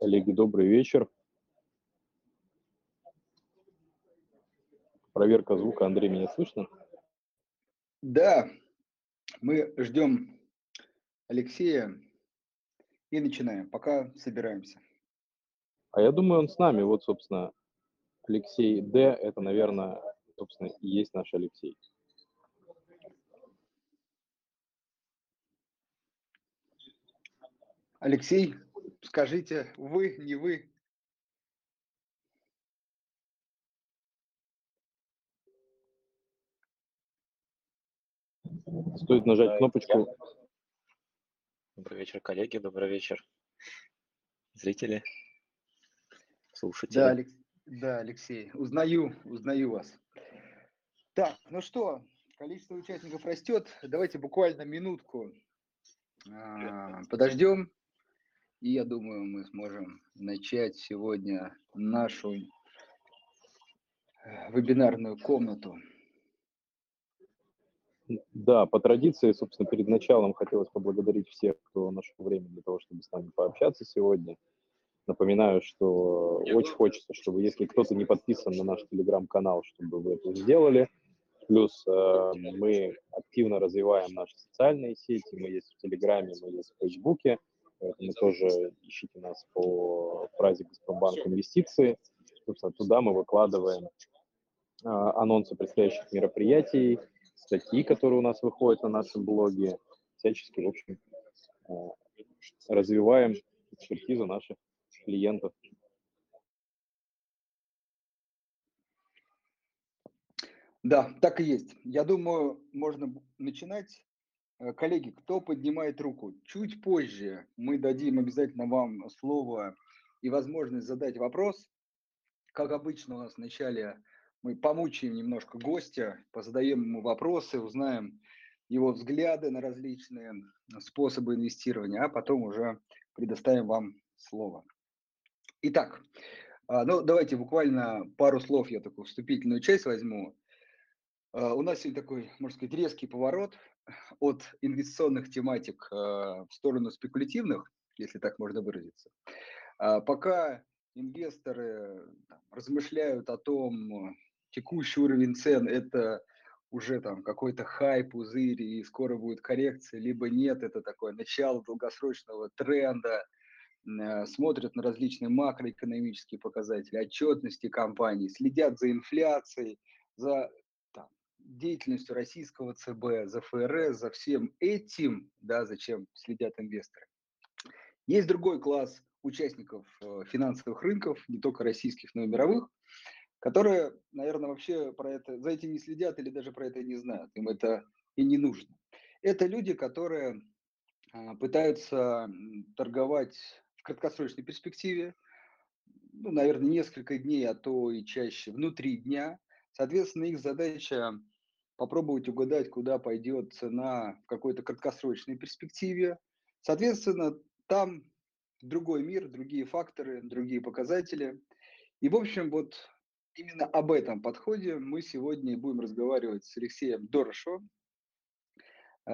Коллеги, добрый вечер. Проверка звука. Андрей, меня слышно? Да, мы ждем Алексея и начинаем, пока собираемся. А я думаю, он с нами. Вот, собственно, Алексей Д. Это, наверное, собственно, и есть наш Алексей. Алексей, скажите, вы, не вы? Стоит нажать кнопочку. Добрый вечер, коллеги, добрый вечер, зрители, слушатели. Да, Алекс... да, Алексей, узнаю, узнаю вас. Так, ну что, количество участников растет. Давайте буквально минутку а, подождем. И я думаю, мы сможем начать сегодня нашу э, вебинарную комнату. Да, по традиции, собственно, перед началом хотелось поблагодарить всех, кто нашел время для того, чтобы с нами пообщаться сегодня. Напоминаю, что очень хочется, чтобы если кто-то не подписан на наш телеграм-канал, чтобы вы это сделали. Плюс э, мы активно развиваем наши социальные сети, мы есть в Телеграме, мы есть в Фейсбуке, поэтому тоже ищите нас по фразе «Газпромбанк инвестиции». Собственно, туда мы выкладываем э, анонсы предстоящих мероприятий, статьи, которые у нас выходят на нашем блоге, всячески, в общем, э, развиваем экспертизу наших клиентов. Да, так и есть. Я думаю, можно начинать. Э, коллеги, кто поднимает руку? Чуть позже мы дадим обязательно вам слово и возможность задать вопрос. Как обычно у нас вначале мы помучаем немножко гостя, позадаем ему вопросы, узнаем его взгляды на различные способы инвестирования, а потом уже предоставим вам слово. Итак, а, ну давайте буквально пару слов, я такую вступительную часть возьму. А, у нас сегодня такой, можно сказать, резкий поворот от инвестиционных тематик а, в сторону спекулятивных, если так можно выразиться. Пока инвесторы размышляют о том, текущий уровень цен – это уже там какой-то хайп, пузырь, и скоро будет коррекция, либо нет, это такое начало долгосрочного тренда, смотрят на различные макроэкономические показатели, отчетности компаний, следят за инфляцией, за деятельностью российского ЦБ, за ФРС, за всем этим, да, зачем следят инвесторы. Есть другой класс участников э, финансовых рынков, не только российских, но и мировых, которые, наверное, вообще про это, за этим не следят или даже про это не знают, им это и не нужно. Это люди, которые а, пытаются торговать в краткосрочной перспективе, ну, наверное, несколько дней, а то и чаще, внутри дня. Соответственно, их задача попробовать угадать, куда пойдет цена в какой-то краткосрочной перспективе. Соответственно, там другой мир, другие факторы, другие показатели. И, в общем, вот Именно об этом подходе мы сегодня будем разговаривать с Алексеем Дорошевым, э,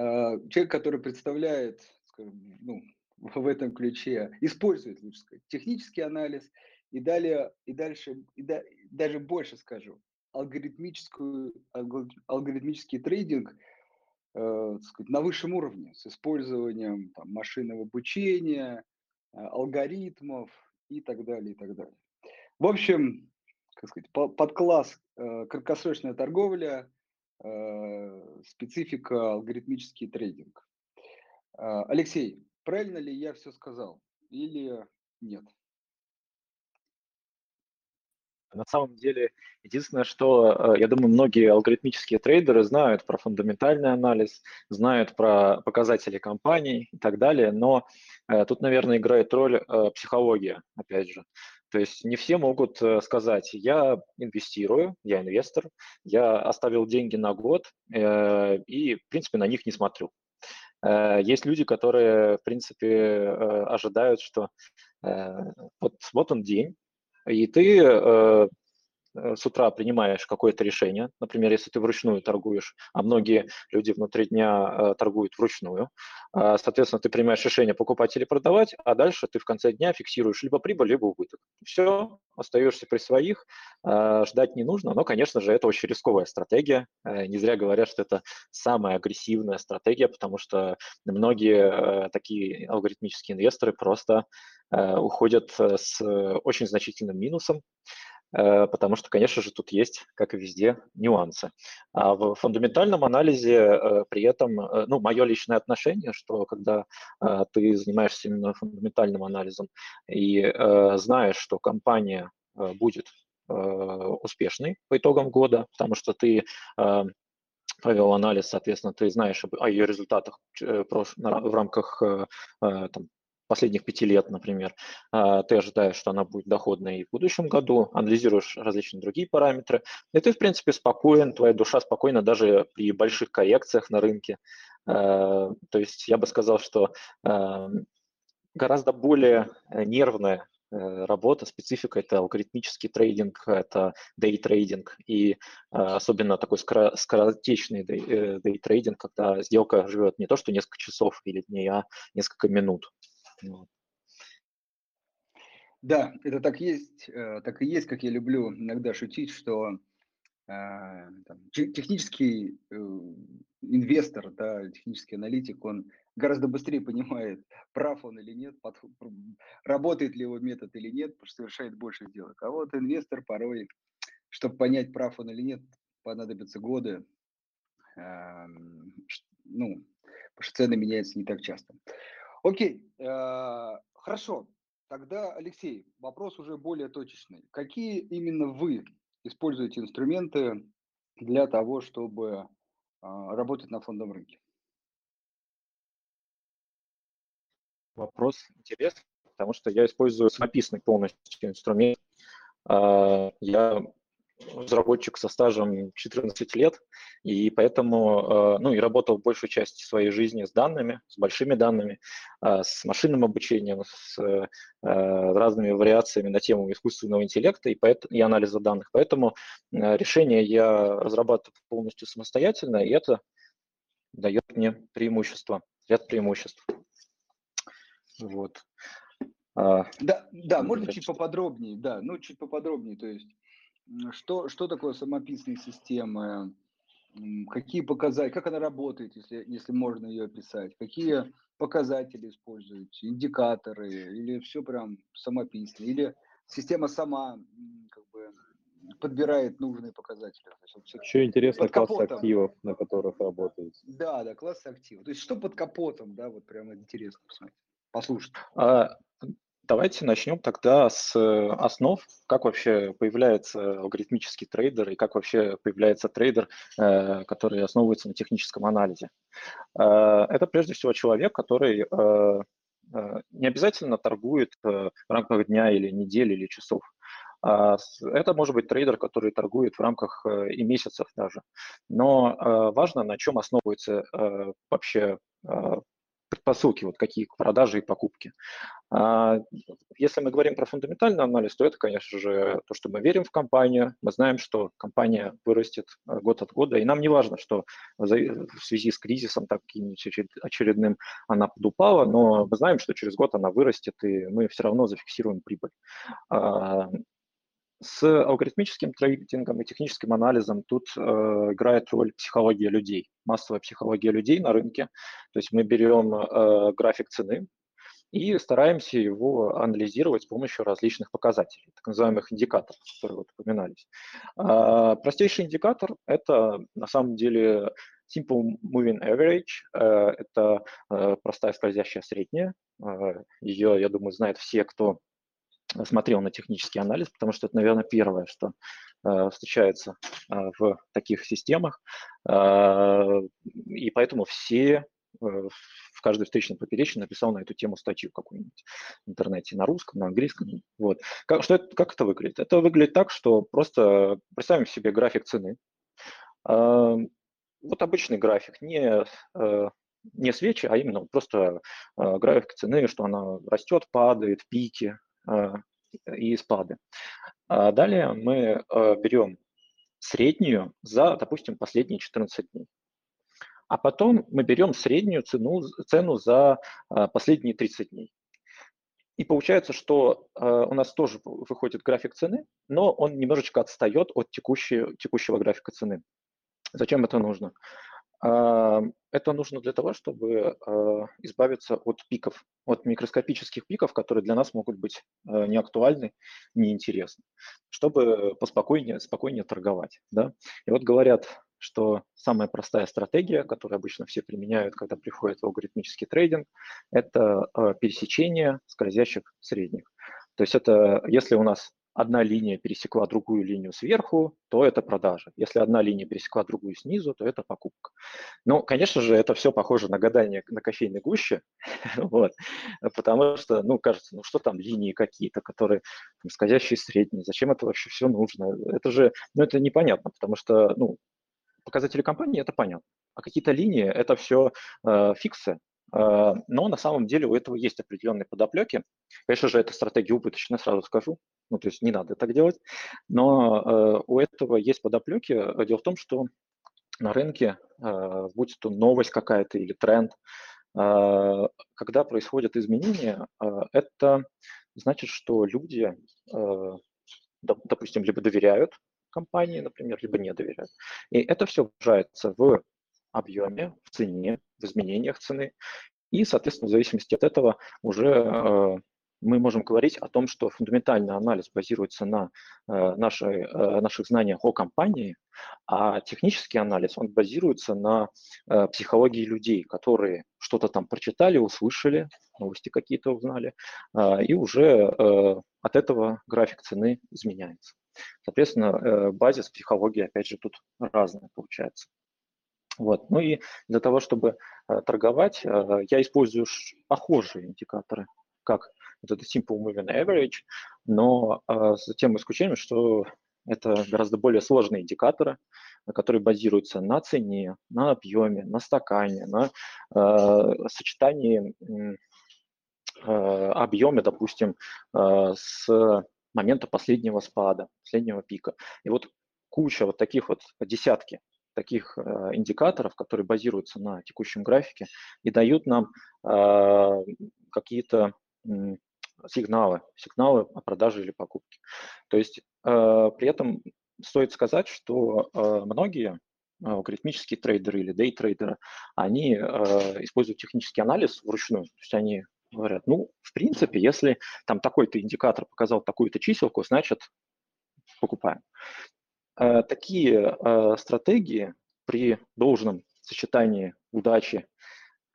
человек, который представляет, скажем, ну, в этом ключе, использует, лучше сказать, технический анализ и далее, и дальше, и да, даже больше скажу, алгоритмическую, алгоритмический трейдинг э, сказать, на высшем уровне с использованием там, машинного обучения, э, алгоритмов и так далее, и так далее. В общем, как сказать, подкласс э, краткосрочная торговля, э, специфика алгоритмический трейдинг. Э, Алексей, правильно ли я все сказал или нет? На самом деле, единственное, что, я думаю, многие алгоритмические трейдеры знают про фундаментальный анализ, знают про показатели компаний и так далее, но тут, наверное, играет роль психология, опять же. То есть не все могут э, сказать, я инвестирую, я инвестор, я оставил деньги на год э, и, в принципе, на них не смотрю. Э, есть люди, которые, в принципе, э, ожидают, что э, вот, вот он день, и ты э, с утра принимаешь какое-то решение, например, если ты вручную торгуешь, а многие люди внутри дня торгуют вручную, а, соответственно, ты принимаешь решение покупать или продавать, а дальше ты в конце дня фиксируешь либо прибыль, либо убыток. Все, остаешься при своих, ждать не нужно, но, конечно же, это очень рисковая стратегия. Не зря говорят, что это самая агрессивная стратегия, потому что многие такие алгоритмические инвесторы просто уходят с очень значительным минусом, Э, потому что, конечно же, тут есть, как и везде, нюансы. А в фундаментальном анализе э, при этом, э, ну, мое личное отношение, что когда ты занимаешься именно фундаментальным анализом и знаешь, что компания будет успешной по итогам года, потому что ты провел анализ, соответственно, ты знаешь о ее результатах в рамках там, последних пяти лет, например, а, ты ожидаешь, что она будет доходной и в будущем году, анализируешь различные другие параметры, и ты, в принципе, спокоен, твоя душа спокойна даже при больших коррекциях на рынке. А, то есть я бы сказал, что а, гораздо более нервная э, работа, специфика – это алгоритмический трейдинг, это дейтрейдинг, и особенно такой скоротечный дейтрейдинг, э, когда сделка живет не то, что несколько часов или дней, а несколько минут. Вот. Да, это так есть, э, так и есть, как я люблю иногда шутить, что э, там, технический э, инвестор, да, технический аналитик, он гораздо быстрее понимает, прав он или нет, под, работает ли его метод или нет, потому что совершает больше сделок. А вот инвестор порой, чтобы понять, прав он или нет, понадобятся годы, э, ну, потому что цены меняются не так часто. Окей, э, хорошо. Тогда, Алексей, вопрос уже более точечный. Какие именно вы используете инструменты для того, чтобы а, работать на фондовом рынке? Вопрос интересный, потому что я использую самописный полностью инструмент. А, я разработчик со стажем 14 лет, и поэтому, э, ну, и работал большую часть своей жизни с данными, с большими данными, э, с машинным обучением, с э, разными вариациями на тему искусственного интеллекта и, поэтому, и анализа данных. Поэтому решение я разрабатываю полностью самостоятельно, и это дает мне преимущество, ряд преимуществ. Вот. А, да, да, можно чуть поподробнее, да, ну чуть поподробнее, то есть что, что такое самописные системы? Какие показатели, как она работает, если, если можно ее описать? Какие показатели используете, индикаторы, или все прям самописно, или система сама как бы подбирает нужные показатели. Еще интересно класс капотом. активов, на которых работаете. Да, да, класс активов. То есть что под капотом, да, вот прямо интересно посмотреть, послушать. А, Давайте начнем тогда с э, основ, как вообще появляется алгоритмический трейдер и как вообще появляется трейдер, э, который основывается на техническом анализе. Э, это прежде всего человек, который не обязательно торгует в рамках дня или недели или часов. А это может быть трейдер, который торгует в рамках и месяцев даже. Но важно, на чем основывается вообще предпосылки, вот какие к продаже и покупке. А, если мы говорим про фундаментальный анализ, то это, конечно же, то, что мы верим в компанию, мы знаем, что компания вырастет э, год от года, и нам не важно, что в связи с кризисом таким-нибудь очередным она подупала, но мы знаем, что через год она вырастет, и мы все равно зафиксируем прибыль. С алгоритмическим трейдингом и техническим анализом тут э, играет роль психология людей, массовая психология людей на рынке. То есть мы берем э, график цены и стараемся его анализировать с помощью различных показателей, так называемых индикаторов, которые вот упоминались. Э, простейший индикатор – это на самом деле Simple Moving Average э, – это э, простая скользящая средняя. Э, ее, я думаю, знают все, кто смотрел на технический анализ, потому что это, наверное, первое, что э, встречается э, в таких системах. Э, и поэтому все э, в каждой встречной поперечной написал на эту тему статью какую-нибудь в интернете на русском, на английском. Вот. Как, что это, как это выглядит? Это выглядит так, что просто представим себе график цены. Э, вот обычный график, не, э, не свечи, а именно просто график цены, что она растет, падает, пики, и спады. А далее мы берем среднюю за, допустим, последние 14 дней. А потом мы берем среднюю цену, цену за последние 30 дней. И получается, что у нас тоже выходит график цены, но он немножечко отстает от текущей, текущего графика цены. Зачем это нужно? Э, это нужно для того, чтобы э, избавиться от пиков, от микроскопических пиков, которые для нас могут быть э, неактуальны, неинтересны, чтобы поспокойнее, спокойнее торговать. Да? И вот говорят, что самая простая стратегия, которую обычно все применяют, когда приходят в алгоритмический трейдинг, это пересечение скользящих средних. То есть это если у нас одна линия пересекла другую линию сверху, то это продажа. Если одна линия пересекла другую снизу, то это покупка. Ну, конечно же, это все похоже на гадание на кофейной гуще, вот, потому что, ну, кажется, ну что там линии какие-то, которые там, скользящие средние, зачем это вообще все нужно? Это же, ну, это непонятно, потому что, ну, показатели компании, это понятно. А какие-то линии – это все э, фиксы, но на самом деле у этого есть определенные подоплеки. Конечно же, эта стратегия убыточная, сразу скажу. Ну, то есть не надо так делать. Но э, у этого есть подоплеки. Дело в том, что на рынке, э, будь то новость какая-то или тренд, э, когда происходят изменения, это значит, что люди, допустим, либо доверяют компании, например, либо не доверяют. И это все выражается в объеме, в цене, в изменениях цены. И, соответственно, в зависимости от этого уже э, мы можем говорить о том, что фундаментальный анализ базируется на э, нашей, э, наших знаниях о компании, а технический анализ, он базируется на э, психологии людей, которые что-то там прочитали, услышали, новости какие-то узнали, э, и уже э, от этого график цены изменяется. Соответственно, э, базис психологии, опять же, тут разная получается. Вот. Ну и для того, чтобы э, торговать, э, я использую похожие индикаторы, как вот это Simple Moving Average, но с тем исключением, что это гораздо более сложные индикаторы, которые базируются на цене, на объеме, на стакане, на э, сочетании э, объема, допустим, э, с момента последнего спада, последнего пика. И вот куча вот таких вот десятки таких э, индикаторов, которые базируются на текущем графике и дают нам э, какие-то сигналы, сигналы о продаже или покупке. То есть э, при этом стоит сказать, что э, многие алгоритмические трейдеры или дейтрейдеры, они используют технический анализ вручную, то есть они говорят, ну, в принципе, если там такой-то индикатор показал такую-то чиселку, значит, покупаем. Э, такие э, стратегии при должном сочетании удачи,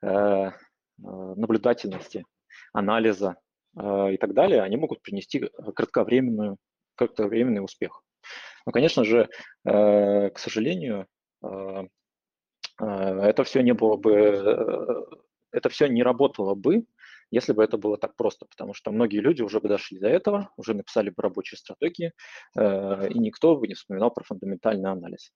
э, наблюдательности, анализа и так далее, они могут принести кратковременную, кратковременный успех. Но, конечно же, к сожалению, это все не было бы, это все не работало бы, если бы это было так просто, потому что многие люди уже бы дошли до этого, уже написали бы рабочие стратегии, э, и никто бы не вспоминал про фундаментальный анализ.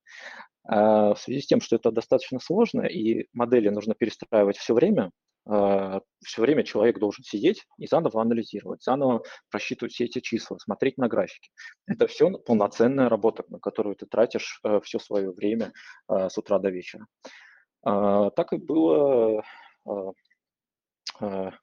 А в связи с тем, что это достаточно сложно, и модели нужно перестраивать все время, э, все время человек должен сидеть и заново анализировать, заново просчитывать все эти числа, смотреть на графики. Это все полноценная работа, на которую ты тратишь э, все свое время с утра до вечера. А, так и было Э,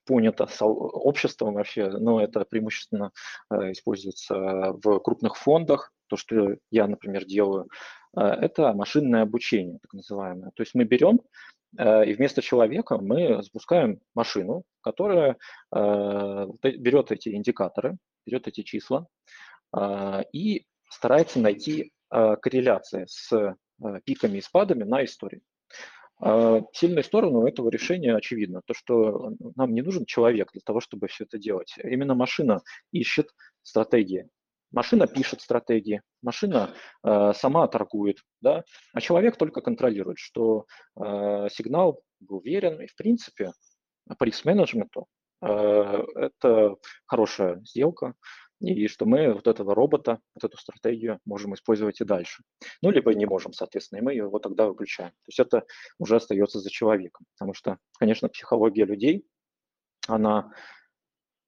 понято обществом вообще, но это преимущественно э, используется в крупных фондах. То, что я, например, делаю, э, это машинное обучение, так называемое. То есть мы берем и вместо человека мы запускаем машину, которая берет эти индикаторы, берет эти числа и старается найти корреляции с пиками и спадами на истории. А, сильная сторона у этого решения очевидна, то, что нам не нужен человек для того, чтобы все это делать. Именно машина ищет стратегии. Машина пишет стратегии, машина э, сама торгует, да, а человек только контролирует, что э, сигнал был верен, и в принципе по риск-менеджменту э, это хорошая сделка, и что мы вот этого робота, вот эту стратегию можем использовать и дальше. Ну, либо не можем, соответственно, и мы его тогда выключаем. То есть это уже остается за человеком, потому что, конечно, психология людей, она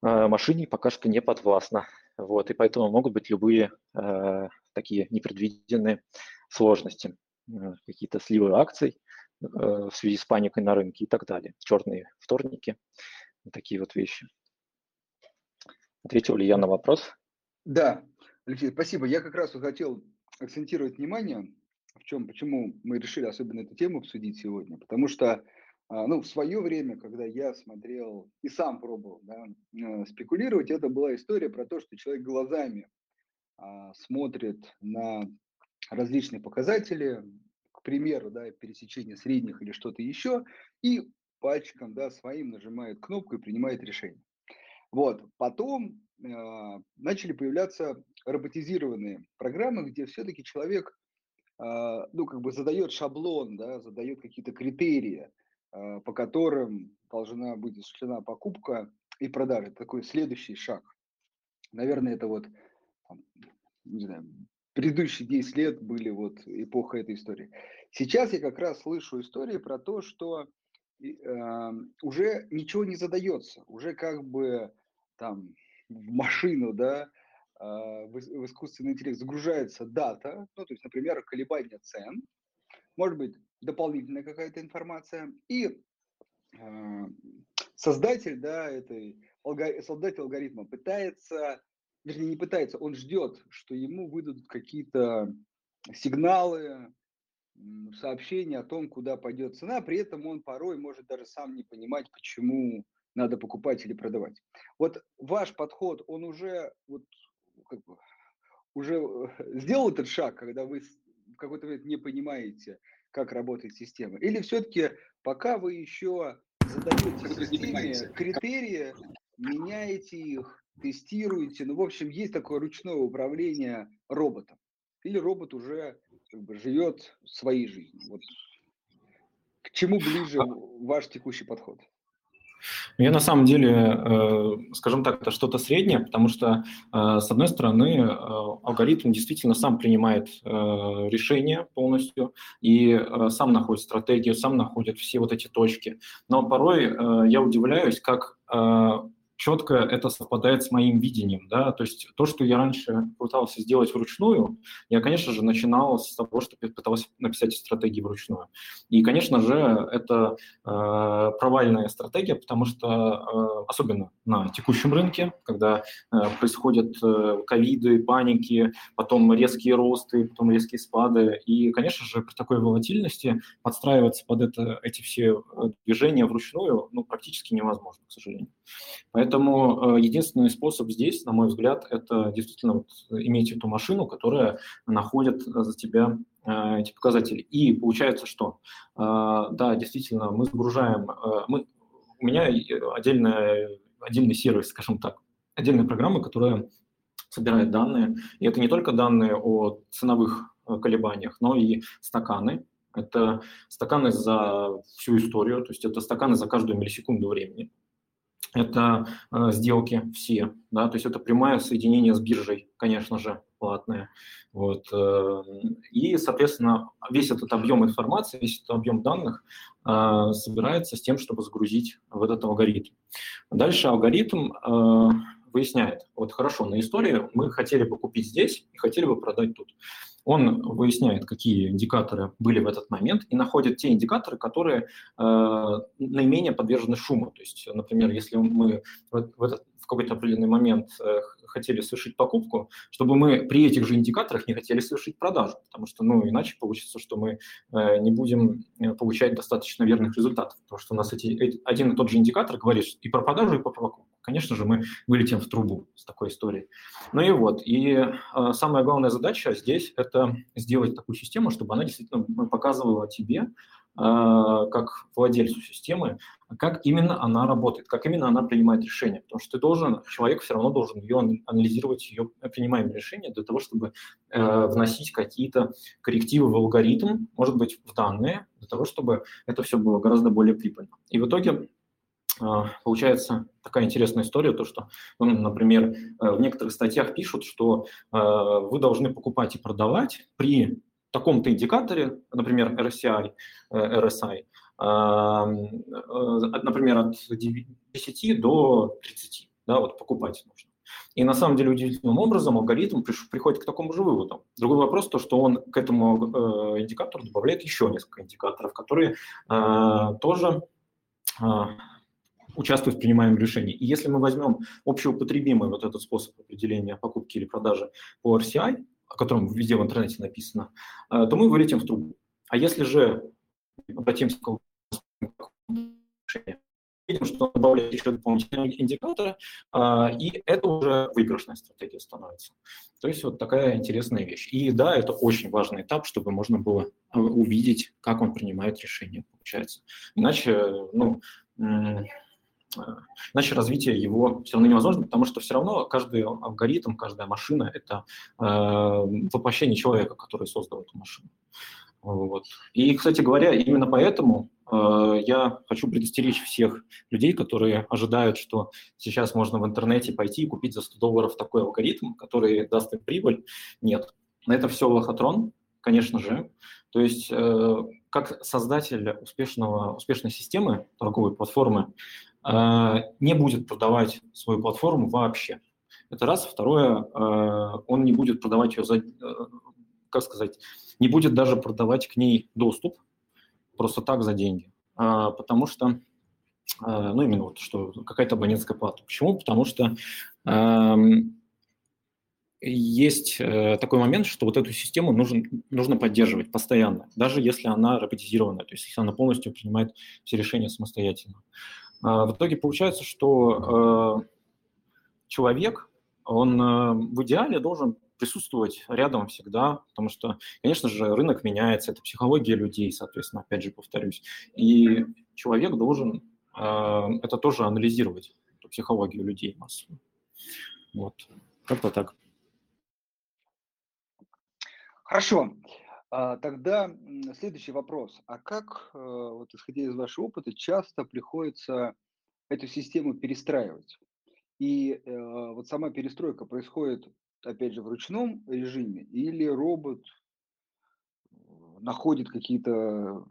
э, машине пока что не подвластна. Вот, и поэтому могут быть любые э, такие непредвиденные сложности, э, какие-то сливы акций э, в связи с паникой на рынке и так далее, черные вторники, такие вот вещи. Ответил ли я на вопрос? Да, Алексей, спасибо. Я как раз хотел акцентировать внимание, в чем, почему мы решили особенно эту тему обсудить сегодня, потому что а, ну, в свое время, когда я смотрел и сам пробовал да, э, спекулировать, это была история про то, что человек глазами а, смотрит на различные показатели, к примеру, да, пересечение средних или что-то еще, и пальчиком да, своим нажимает кнопку и принимает решение. Вот. Потом э, начали появляться роботизированные программы, где все-таки человек э, ну, как бы задает шаблон, да, задает какие-то критерии, э, по которым должна быть осуществлена покупка и продажа. Это такой следующий шаг. Наверное, это вот не знаю, предыдущие 10 лет были вот эпоха этой истории. Сейчас я как раз слышу истории про то, что уже ничего не задается, уже как бы там в машину, да, э, в, искусственный интеллект загружается дата, ну, то есть, например, колебания цен, может быть, дополнительная какая-то информация, и э, создатель, да, этой, создатель алгоритма пытается, вернее, не пытается, он ждет, что ему выдадут какие-то сигналы, сообщения о том, куда пойдет цена, при этом он порой может даже сам не понимать, почему надо покупать или продавать. Вот ваш подход, он уже, вот, как бы, уже э, сделал этот шаг, когда вы в какой-то момент не понимаете, как работает система? Или все-таки пока вы еще задаете системе критерии, меняете их, тестируете, ну, в общем, есть такое ручное управление роботом? Или робот уже как бы, живет своей жизнью? Вот к чему ближе а ваш текущий подход? Я на самом деле, э, скажем так, это что-то среднее, потому что, э, с одной стороны, э, алгоритм действительно сам принимает решение полностью и сам находит стратегию, сам находит все вот эти точки. Но порой я удивляюсь, как четко это совпадает с моим видением, да, то есть то, что я раньше пытался сделать вручную, я, конечно же, начинал с того, что пытался написать стратегии вручную. И, конечно же, это э, провальная стратегия, потому что, э, особенно на текущем рынке, когда э, происходят э, ковиды, паники, потом резкие росты, потом резкие спады, и, конечно же, при такой волатильности подстраиваться под это, эти все э, движения вручную, ну, практически невозможно, к сожалению. Поэтому Поэтому э, единственный способ здесь, на мой взгляд, это действительно вот иметь эту машину, которая находит за тебя э, эти показатели. И получается, что, э, да, действительно, мы загружаем, мы, у меня отдельная, отдельный сервис, скажем так, отдельная программа, которая собирает данные. И это не только данные о ценовых колебаниях, но и стаканы. Это стаканы за всю историю, то есть это стаканы за каждую миллисекунду времени это э, сделки все, да, то есть это прямое соединение с биржей, конечно же, платное. Вот. Э, и, соответственно, весь этот объем информации, весь этот объем данных э, собирается с тем, чтобы загрузить в этот алгоритм. Дальше алгоритм выясняет, вот хорошо, на истории мы хотели бы купить здесь и хотели бы продать тут. Он выясняет, какие индикаторы были в этот момент и находит те индикаторы, которые э, наименее подвержены шуму. То есть, например, если мы в, в, этот, в какой-то определенный момент э, хотели совершить покупку, чтобы мы при этих же индикаторах не хотели совершить продажу, потому что, ну, иначе получится, что мы э, не будем э, получать достаточно верных результатов, потому что у нас эти, эти, один и тот же индикатор говорит и про продажу, и про покупку. Конечно же, мы вылетим в трубу с такой историей. Ну и вот, и э, самая главная задача здесь – это сделать такую систему, чтобы она действительно показывала тебе, э, как владельцу системы, как именно она работает, как именно она принимает решения. Потому что ты должен, человек все равно должен ее анализировать, ее принимаемые решения для того, чтобы э, вносить какие-то коррективы в алгоритм, может быть, в данные, для того, чтобы это все было гораздо более прибыльно. И в итоге получается такая интересная история, то что, ну, например, э, в некоторых статьях пишут, что э, вы должны покупать и продавать при таком-то индикаторе, например, RSI, э, RSI, например, от 10 до 30, да, вот покупать нужно. И на самом деле удивительным образом алгоритм приходит к такому же выводу. Другой вопрос то, что он к этому индикатору добавляет еще несколько индикаторов, которые тоже участвуют в принимаемом решении. И если мы возьмем общеупотребимый вот этот способ определения покупки или продажи по RCI, о котором везде в интернете написано, то мы вылетим в трубу. А если же обратимся к решению, видим, что он добавляет еще дополнительные индикаторы, а, и это уже выигрышная стратегия становится. То есть вот такая интересная вещь. И да, это очень важный этап, чтобы можно было а, увидеть, как он принимает решение, получается. Иначе, ну, Иначе развитие его все равно невозможно, потому что все равно каждый алгоритм, каждая машина – это э, воплощение человека, который создал эту машину. Вот. И, кстати говоря, именно поэтому э, я хочу предостеречь всех людей, которые ожидают, что сейчас можно в интернете пойти и купить за 100 долларов такой алгоритм, который даст им прибыль. Нет, на это все лохотрон, конечно же. То есть э, как создатель успешного, успешной системы, торговой платформы, не будет продавать свою платформу вообще. Это раз. Второе, э, он не будет продавать ее за, э, как сказать, не будет даже продавать к ней доступ просто так за деньги, а, потому что, а, ну именно вот, что какая-то абонентская плата. Почему? Потому что а, есть э, такой момент, что вот эту систему нужно, нужно поддерживать постоянно, даже если она роботизированная, то есть если она полностью принимает все решения самостоятельно. А, в итоге получается, что э, человек, он э, в идеале должен присутствовать рядом всегда, потому что, конечно же, рынок меняется, это психология людей, соответственно, опять же повторюсь. И человек должен э, это тоже анализировать, эту психологию людей массово. Вот, как-то так. Хорошо. А, тогда следующий вопрос. А как, э, вот исходя из вашего опыта, часто приходится эту систему перестраивать? И э, вот сама перестройка происходит опять же, в ручном режиме, или робот э, находит какие-то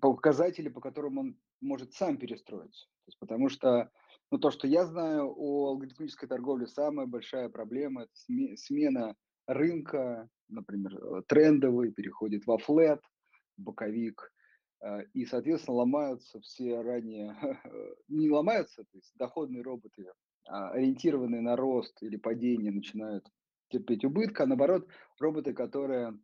показатели, по которым он может сам перестроиться. Потому что ну, то, что я знаю о алгоритмической торговле, самая большая проблема – это смена рынка, например, э, трендовый переходит во флет, боковик, э, и, соответственно, ломаются все ранее, не ломаются, то есть доходные роботы, а ориентированные на рост или падение, начинают терпеть убытка, а наоборот, роботы, которые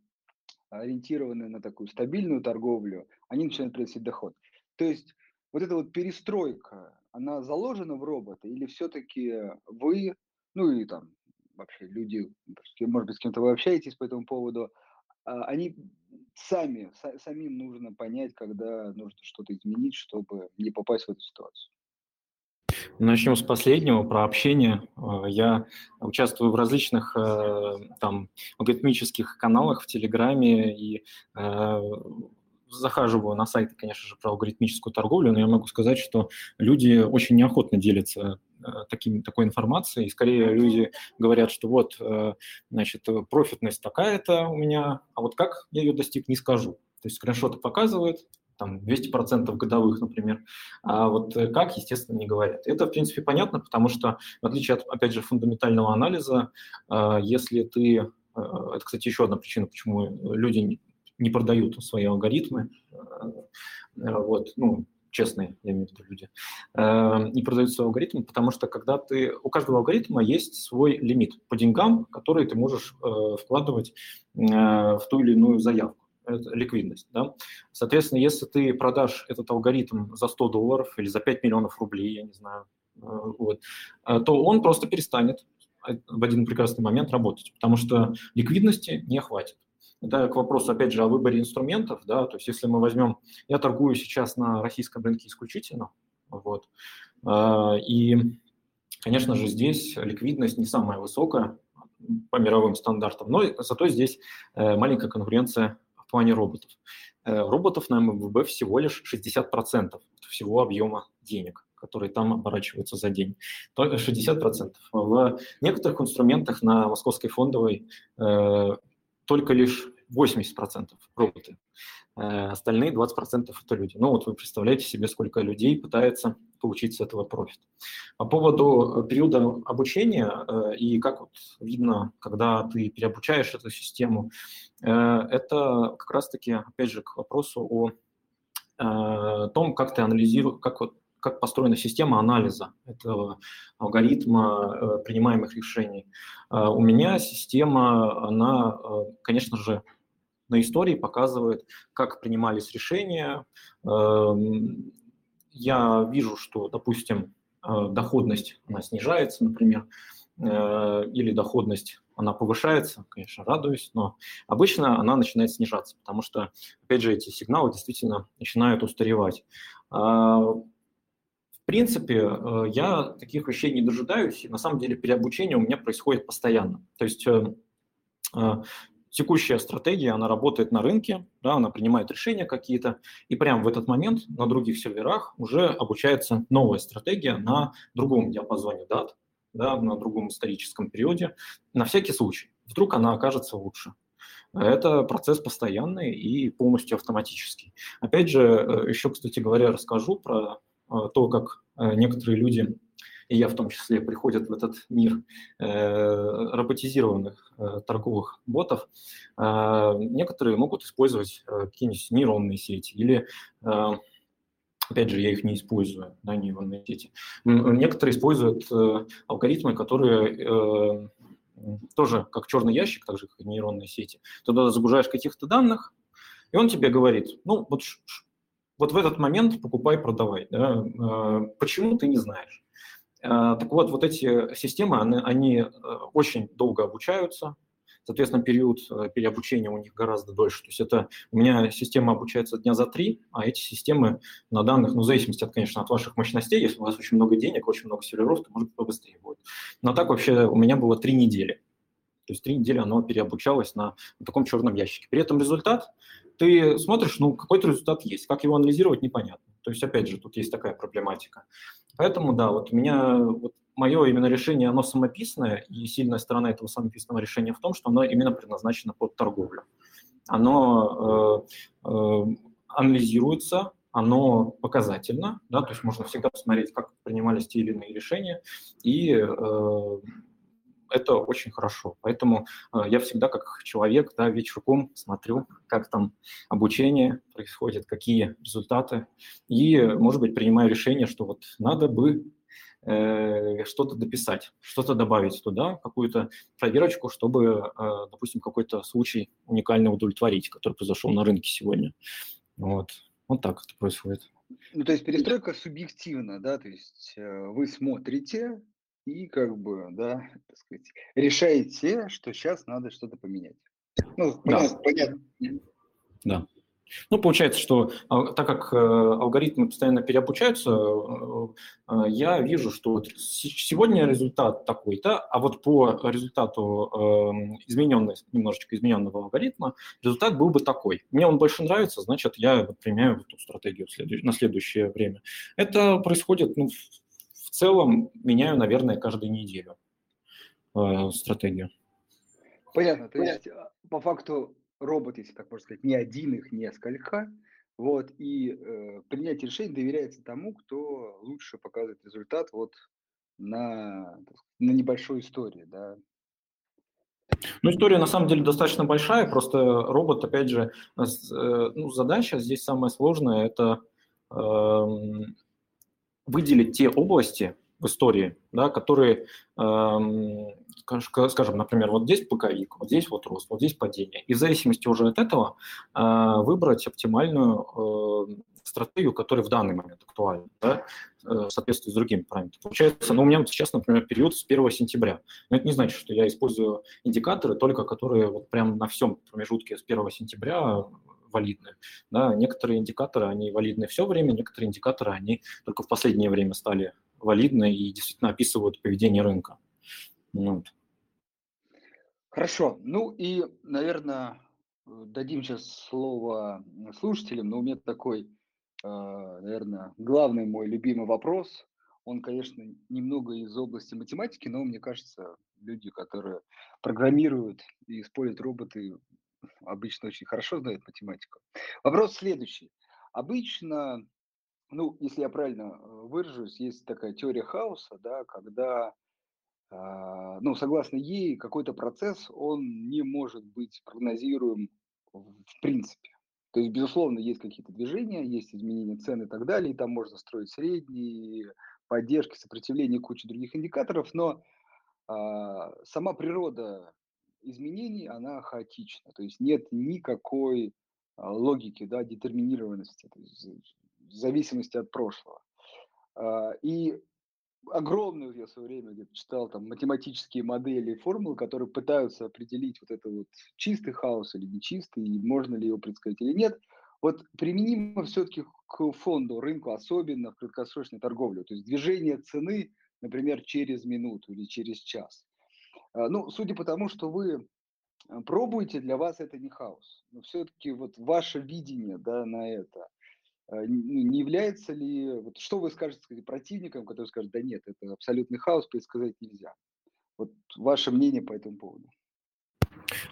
ориентированы на такую стабильную торговлю, они начинают приносить доход. То есть вот эта вот перестройка, она заложена в робота или все-таки вы, ну и там вообще люди, может быть, с кем-то вы общаетесь по этому поводу, а, они сами, самим нужно понять, когда нужно что-то изменить, чтобы не попасть в эту ситуацию. Начнем с последнего, про общение. Э, я участвую в различных э, там алгоритмических каналах в Телеграме и э, захаживаю на сайты, конечно же, про алгоритмическую торговлю, но я могу сказать, что люди очень неохотно делятся таким, такой информацией. И скорее люди говорят, что вот, значит, профитность такая-то у меня, а вот как я ее достиг, не скажу. То есть скриншоты показывают, там 200% годовых, например. А вот э, как, естественно, не говорят. Это, в принципе, понятно, потому что, в отличие от, опять же, фундаментального анализа, если ты... Э, это, кстати, еще одна причина, почему люди не продают свои алгоритмы. Э, вот, ну, честные, я имею в виду люди, не продают свои алгоритмы, потому что когда ты... У каждого алгоритма есть свой лимит по деньгам, который ты можешь вкладывать в ту или иную заявку ликвидность. Да? Соответственно, если ты продашь этот алгоритм за 100 долларов или за 5 миллионов рублей, я не знаю, э, вот, э, то он просто перестанет в один прекрасный момент работать, потому что ликвидности не хватит. Это к вопросу, опять же, о выборе инструментов. Да? То есть если мы возьмем... Я торгую сейчас на российском рынке исключительно. Вот, э, и, конечно же, здесь ликвидность не самая высокая по мировым стандартам, но зато здесь маленькая конкуренция в плане роботов. Э, роботов на МВБ всего лишь 60% всего объема денег которые там оборачиваются за день. Только 60%. В некоторых инструментах на московской фондовой э, только лишь 80% роботы. Э, остальные 20% это люди. Ну вот вы представляете себе, сколько людей пытается получить с этого профит. По поводу периода обучения и как вот видно, когда ты переобучаешь эту систему, это как раз-таки, опять же, к вопросу о том, как ты анализируешь, как вот как построена система анализа этого алгоритма э, принимаемых решений. Э, у меня система, она, э, конечно же, на истории показывает, как принимались решения. Эм, я вижу, что, допустим, доходность она снижается, например, или доходность она повышается, конечно, радуюсь, но обычно она начинает снижаться, потому что, опять же, эти сигналы действительно начинают устаревать принципе, э, я таких вещей не дожидаюсь, и на самом деле переобучение у меня происходит постоянно. То есть э, э, текущая стратегия, она работает на рынке, да, она принимает решения какие-то, и прямо в этот момент на других серверах уже обучается новая стратегия на другом диапазоне дат, да, на другом историческом периоде, на всякий случай. Вдруг она окажется лучше. Это процесс постоянный и полностью автоматический. Опять же, еще, кстати говоря, расскажу про то, как э, некоторые люди, и я в том числе, приходят в этот мир э, роботизированных э, торговых ботов, некоторые могут использовать какие-нибудь нейронные сети или Опять же, я их не использую, да, нейронные сети. Некоторые используют алгоритмы, которые тоже как черный ящик, так же как и нейронные сети. Туда загружаешь каких-то данных, и он тебе говорит, ну, вот вот в этот момент покупай, продавай. Да? А, почему ты не знаешь? А, так вот, вот эти системы, они, они э, очень долго обучаются, соответственно, период э, переобучения у них гораздо дольше. То есть это у меня система обучается дня за три, а эти системы на данных, ну, в зависимости, от, конечно, от ваших мощностей, если у вас очень много денег, очень много серверов, то, может быть, побыстрее будет. Но так вообще у меня было три недели. То есть три недели оно переобучалось на, на таком черном ящике. При этом результат ты смотришь, ну, какой-то результат есть. Как его анализировать, непонятно. То есть, опять же, тут есть такая проблематика. Поэтому, да, вот у меня, вот мое именно решение, оно самописное, и сильная сторона этого самописного решения в том, что оно именно предназначено под торговлю. Оно э, э, анализируется, оно показательно, да, то есть можно всегда посмотреть, как принимались те или иные решения, и э, это очень хорошо. Поэтому э, я всегда как человек да, вечерком смотрю, как там обучение происходит, какие результаты, и, может быть, принимаю решение, что вот надо бы э, что-то дописать, что-то добавить туда, какую-то проверочку, чтобы, э, допустим, какой-то случай уникально удовлетворить, который произошел на рынке сегодня. Вот, вот так это происходит. Ну, то есть перестройка субъективна, да, то есть вы смотрите, и как бы, да, так сказать, решаете, что сейчас надо что-то поменять. Ну, понятно, да. понятно. Да. Ну, получается, что а, так как э, алгоритмы постоянно переобучаются, э, э, я вижу, что сегодня результат такой-то, а вот по результату эм, измененной, немножечко измененного алгоритма, результат был бы такой. Мне он больше нравится, значит, я применяю эту стратегию на следующее время. Это происходит ну, целом меняю, наверное, каждую неделю э, стратегию. Понятно. То есть а, по факту робот, если так можно сказать, не один, их несколько. Вот, и э, принятие решений доверяется тому, кто лучше показывает результат вот на, на небольшой истории, да. Ну, история на самом деле достаточно большая, просто робот, опять же, э, ну, задача здесь самая сложная – это э, выделить те области в истории, да, которые, эм, скажем, например, вот здесь пыковик, вот здесь вот рост, вот здесь падение. И в зависимости уже от этого э, выбрать оптимальную э, стратегию, которая в данный момент актуальна, да, э, в соответствии с другими параметрами. Получается, ну, у меня сейчас, например, период с 1 сентября. Но это не значит, что я использую индикаторы, только которые вот прям на всем промежутке с 1 сентября валидны. Да, некоторые индикаторы, они валидны все время, некоторые индикаторы, они только в последнее время стали валидны и действительно описывают поведение рынка. Вот. Хорошо. Ну и, наверное, дадим сейчас слово слушателям, но у меня такой, а, наверное, главный мой любимый вопрос. Он, конечно, немного из области математики, но мне кажется, люди, которые программируют и используют роботы, обычно очень хорошо знают математику. Вопрос следующий. Обычно ну, если я правильно выражусь, есть такая теория хаоса, да, когда а, ну, согласно ей, какой-то процесс, он не может быть прогнозируем в принципе. То есть, безусловно, есть какие-то движения, есть изменения цен и так далее, и там можно строить средние, поддержки, сопротивление, куча других индикаторов, но а, сама природа изменений, она хаотична, то есть нет никакой а, логики, да, детерминированности, то есть, зависимости от прошлого. А, и огромную, я в свое время где-то читал там математические модели и формулы, которые пытаются определить вот это вот чистый хаос или нечистый, и можно ли его предсказать или нет. Вот применимо все-таки к фонду, рынку, особенно в краткосрочной торговле. То есть движение цены, например, через минуту или через час. А, ну, судя по тому, что вы пробуете, для вас это не хаос. Но все-таки вот ваше видение да, на это, ну, не является ли, вот что вы скажете сказать, противникам, которые скажут, да нет, это абсолютный хаос, предсказать нельзя. Вот ваше мнение по этому поводу.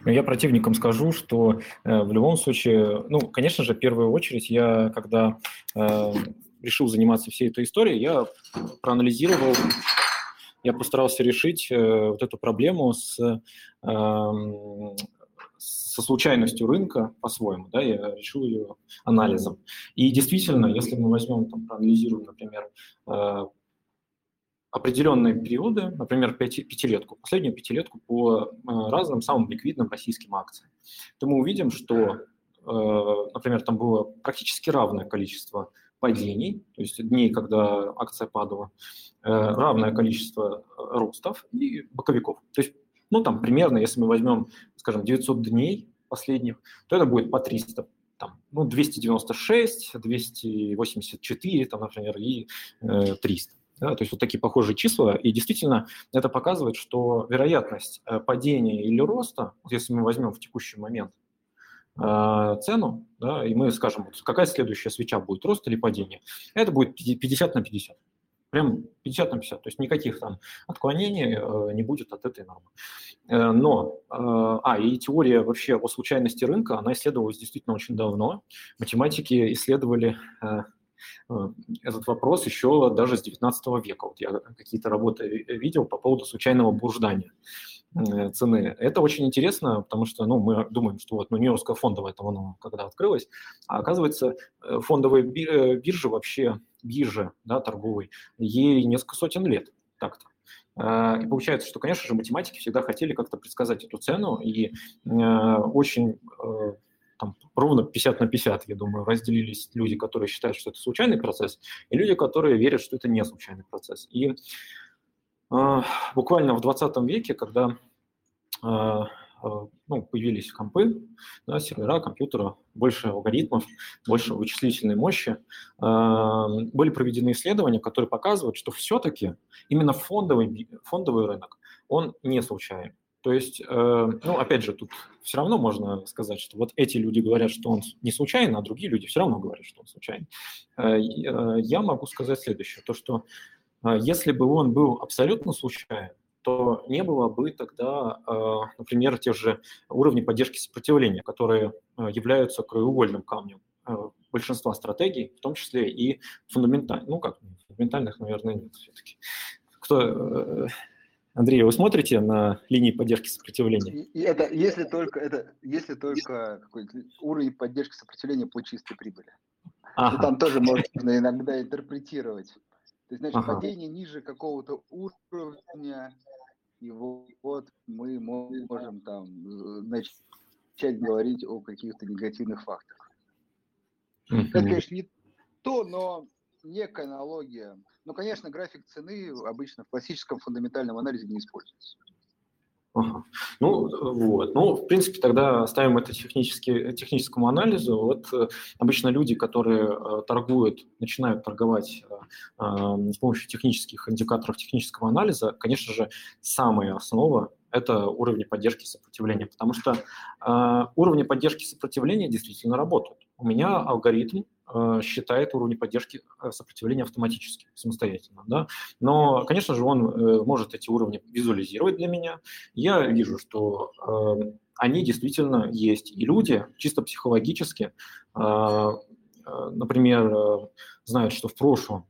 Ну, я противникам скажу, что э, в любом случае, ну, конечно же, в первую очередь, я когда э, решил заниматься всей этой историей, я проанализировал, я постарался решить э, вот эту проблему с э, со случайностью рынка по-своему, да, я решил ее анализом. И действительно, если мы возьмем, там, проанализируем, например, э, определенные периоды, например, пяти, пятилетку, последнюю пятилетку по разным самым ликвидным российским акциям, то мы увидим, что, например, там было практически равное количество падений, то есть дней, когда акция падала, равное количество ростов и боковиков. То есть ну, там примерно, если мы возьмем, скажем, 900 дней последних, то это будет по 300, там, ну, 296, 284, там, например, и э, 300. Да, то есть вот такие похожие числа, и действительно это показывает, что вероятность э, падения или роста, если мы возьмем в текущий момент э, цену, да, и мы скажем, вот какая следующая свеча будет, рост или падение, это будет 50 на 50. Прям 50 на 50, то есть никаких там отклонений э, не будет от этой нормы. Э, но, э, а, и теория вообще о случайности рынка, она исследовалась действительно очень давно. Математики исследовали э, э этот вопрос еще даже с 19 века. Вот я какие-то работы видел по поводу случайного блуждания. Э, цены. Это очень интересно, потому что ну, мы думаем, что вот ну, Нью-Йоркская фондовая, это оно когда открылась, а оказывается э, фондовая э, биржа вообще, биржа да, торговой, ей несколько сотен лет так-то. И получается, что, конечно же, математики всегда хотели как-то предсказать эту цену, и очень там, ровно 50 на 50, я думаю, разделились люди, которые считают, что это случайный процесс, и люди, которые верят, что это не случайный процесс. И буквально в 20 веке, когда а, а, ну, появились компы, да, сервера, компьютера, больше алгоритмов, больше вычислительной мощи, были проведены исследования, которые показывают, что все-таки именно фондовый, фондовый рынок, он не случайен. То есть, э, ну, опять же, тут все равно можно сказать, что вот эти люди говорят, что он не случайен, а другие люди все равно говорят, что он случайен. Э, э, я могу сказать следующее, то, что если бы он был абсолютно случайен, то не было бы тогда, а, например, тех же уровней поддержки сопротивления, которые а, являются краеугольным камнем большинства стратегий, в том числе и фундаментальных. Ну как, фундаментальных, наверное, нет все-таки. Кто, э, Андрей, вы смотрите на линии поддержки сопротивления? И это если только это если только уровень поддержки сопротивления по чистой прибыли. Ага. Там тоже можно иногда интерпретировать. То есть, значит, ага. падение ниже какого-то уровня, и вот мы можем там э, начать говорить о каких-то негативных факторах. Mm-hmm. Это, конечно, не то, но некая аналогия. Ну, конечно, график цены обычно в классическом фундаментальном анализе не используется. Ага. Ну, вот. Ну, в принципе, тогда оставим это технически, техническому анализу. Вот э, обычно люди, которые э, торгуют, начинают торговать э, э, с помощью технических индикаторов технического анализа, конечно же, самая основа – это уровни поддержки сопротивления, потому что уровни поддержки сопротивления действительно работают. У меня алгоритм считает уровни поддержки э, сопротивления автоматически, самостоятельно. Да? Но, конечно же, он э, может эти уровни визуализировать для меня. Я вижу, что они действительно есть. И люди чисто психологически например, знают, что в прошлом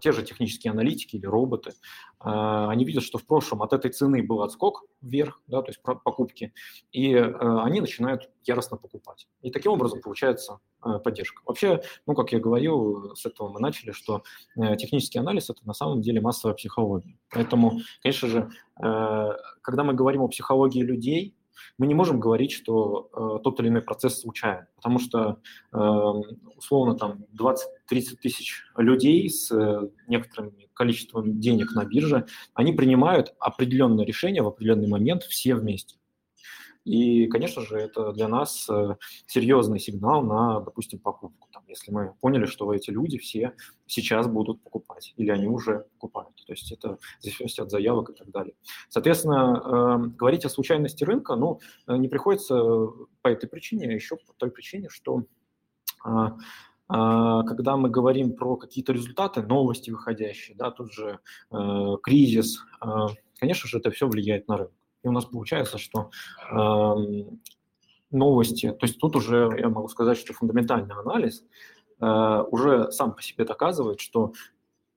те же технические аналитики или роботы, а, они видят, что в прошлом от этой цены был отскок вверх, да, то есть покупки, и а, они начинают яростно покупать. И таким образом получается поддержка. Вообще, ну, как я говорил, с этого мы начали, что э, технический анализ – это на самом деле массовая психология. Поэтому, конечно же, э, когда мы говорим о психологии людей, мы не можем говорить, что э, тот или иной процесс случайен, потому что, э, условно, там 20-30 тысяч людей с э, некоторым количеством денег на бирже, они принимают определенное решение в определенный момент все вместе. И, конечно же, это для нас э, серьезный сигнал на, допустим, покупку. Там, если мы поняли, что эти люди все сейчас будут покупать, или они уже покупают. То есть это в зависимости от заявок и так далее. Соответственно, э, говорить о случайности рынка, ну, э, не приходится по этой причине, а еще по той причине, что когда мы говорим про какие-то результаты, новости выходящие, да, тут же э, кризис, э, конечно же, это все влияет на рынок. И у нас получается, что э, новости, то есть тут уже я могу сказать, что фундаментальный анализ э, уже сам по себе доказывает, что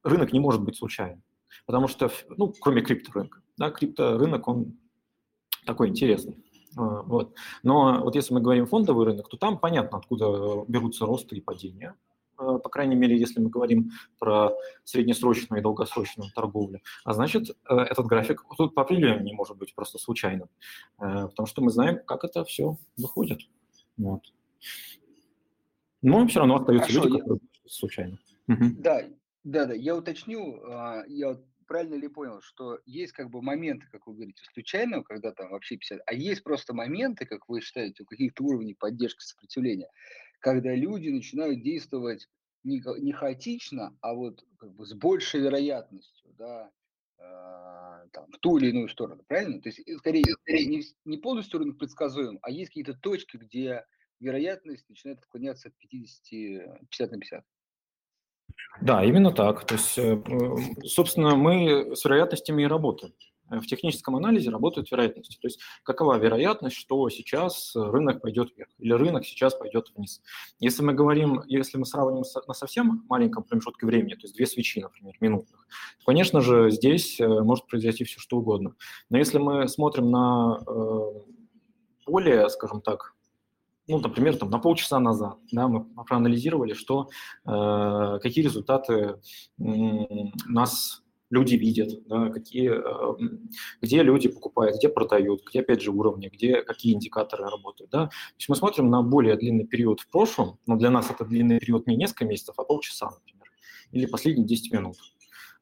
рынок не может быть случайным. Потому что, ну, кроме крипторынка, да, крипторынок, он такой интересный. А, вот. Но вот если мы говорим фондовый рынок, то там понятно, откуда берутся росты и падения. Э, по крайней мере, если мы говорим про среднесрочную и долгосрочную торговлю. А значит, э, этот график тут по определению не может быть просто случайным, э, потому что мы знаем, как это все выходит. Вот. Но все равно остаются Хорошо, люди, которые я... случайно. Да, да, да, я уточню, а, я правильно ли понял, что есть как бы моменты, как вы говорите, случайного, когда там вообще 50, а есть просто моменты, как вы считаете, у каких-то уровней поддержки сопротивления, когда люди начинают действовать не, не хаотично, а вот как бы с большей вероятностью, да, э, там, в ту или иную сторону, правильно? То есть скорее, скорее не, не полностью рынок предсказуем, а есть какие-то точки, где вероятность начинает отклоняться от 50, 50 на 50. Да, именно так. То есть, э, собственно, мы с вероятностями и работаем. Э, в техническом анализе работают вероятности. То есть какова вероятность, что сейчас рынок пойдет вверх или рынок сейчас пойдет вниз. Если мы говорим, если мы сравним на совсем маленьком промежутке времени, то есть две свечи, например, минутных, то, конечно же, здесь э, может произойти все что угодно. Но если мы смотрим на э, более, скажем так, ну, например, там, на полчаса назад, да, мы проанализировали, что, э, какие результаты э, нас люди видят, да, какие, э, где люди покупают, где продают, где, опять же, уровни, где какие индикаторы работают. Да. То есть мы смотрим на более длинный период в прошлом, но для нас это длинный период не несколько месяцев, а полчаса, например, или последние 10 минут,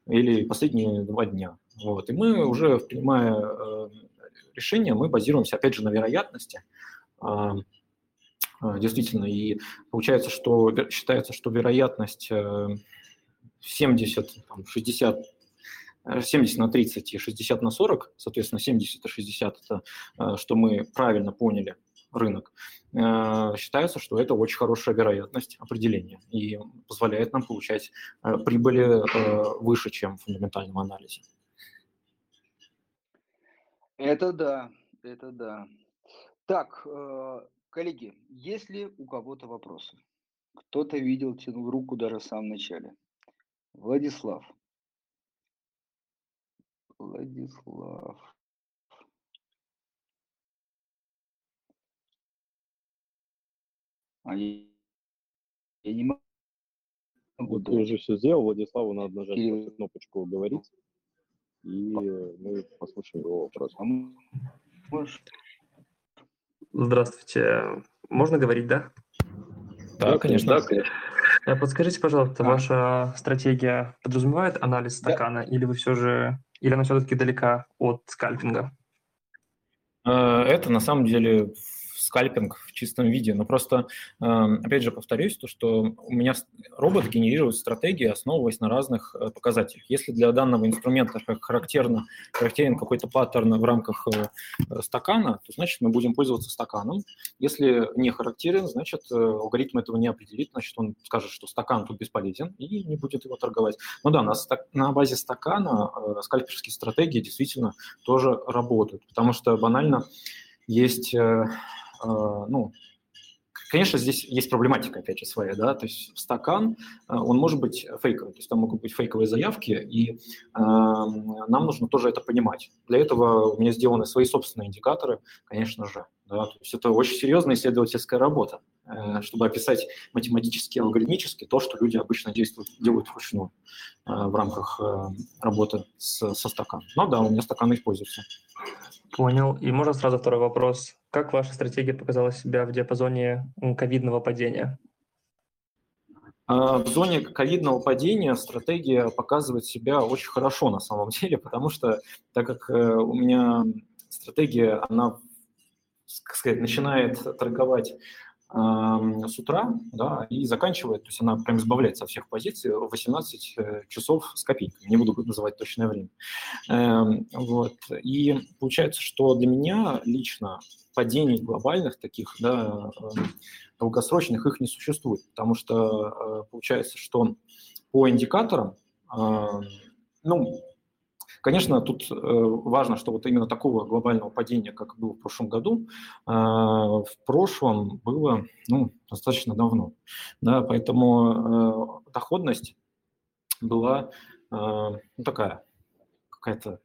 или последние два дня. Вот. И мы уже, принимая э, решение, мы базируемся, опять же, на вероятности, а, а, действительно, и получается, что считается, что вероятность 70, э, там, 60 70 на 30 и 60 на 40, соответственно, 70 и 60 – это э, что мы правильно поняли рынок, э, считается, что это очень хорошая вероятность определения и позволяет нам получать э, прибыли выше, чем в фундаментальном анализе. Это да, это да. Так, коллеги, есть ли у кого-то вопросы? Кто-то видел, тянул руку даже в самом начале. Владислав. Владислав. А я, я не могу. Вот ты уже все сделал, Владиславу надо нажать Кирилл. кнопочку «Говорить», и мы послушаем его вопрос. А? Здравствуйте. Можно говорить, да? Да, конечно. Да, конечно. Э, подскажите, пожалуйста, а? ваша стратегия подразумевает анализ стакана, да. или вы все же или она все-таки далека от скальпинга? Э, это на самом деле скальпинг в чистом виде. Но просто, эм, опять же, повторюсь, то, что у меня робот генерирует стратегии, основываясь на разных э, показателях. Если для данного инструмента характерно, характерен какой-то паттерн в рамках э, стакана, то значит мы будем пользоваться стаканом. Если не характерен, значит э, алгоритм этого не определит, значит он скажет, что стакан тут бесполезен и не будет его торговать. Ну да, на, на базе стакана скальперские стратегии действительно тоже работают, потому что банально есть Э, ну, Конечно, здесь есть проблематика, опять же, своя, да, то есть стакан, он может быть фейковый, то есть там могут быть фейковые заявки, и э, нам нужно тоже это понимать. Для этого у меня сделаны свои собственные индикаторы, конечно же, да, то есть это очень серьезная исследовательская работа. Э, чтобы описать математически, алгоритмически то, что люди обычно действуют, делают вручную э, в рамках э, работы с, со стаканом. Ну да, у меня стаканы используются. Понял. И можно сразу второй вопрос. Как ваша стратегия показала себя в диапазоне ковидного падения? В зоне ковидного падения стратегия показывает себя очень хорошо на самом деле, потому что так как у меня стратегия, она, как сказать, начинает торговать с утра, да, и заканчивает, то есть она прям избавляется от всех позиций в 18 э, часов с копейками, не буду называть точное время. Эм, вот. И получается, что для меня лично падений глобальных таких, да, эм, долгосрочных их не существует, потому что э, получается, что по индикаторам, ну, Конечно, тут э, важно, что вот именно такого глобального падения, как было в прошлом году, э, в прошлом было ну, достаточно давно. Да, поэтому э, доходность была ну, такая, какая-то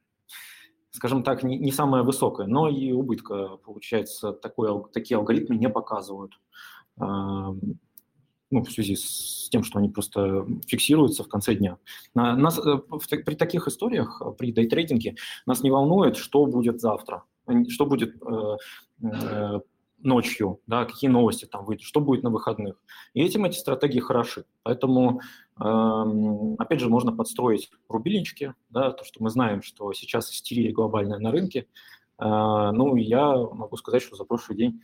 скажем так, не, не самая высокая, но и убытка, получается, такой, такие алгоритмы не показывают ну, в связи с тем, что они просто фиксируются в конце дня. Нас, э, при таких историях, э, при дейтрейдинге, нас не волнует, что будет завтра, что будет э, ночью, да, какие новости там выйдут, что будет на выходных. И этим эти стратегии хороши. Поэтому, э, опять же, можно подстроить рубильнички, да, то, что мы знаем, что сейчас истерия глобальная на рынке. Э, ну, я могу сказать, что за прошлый день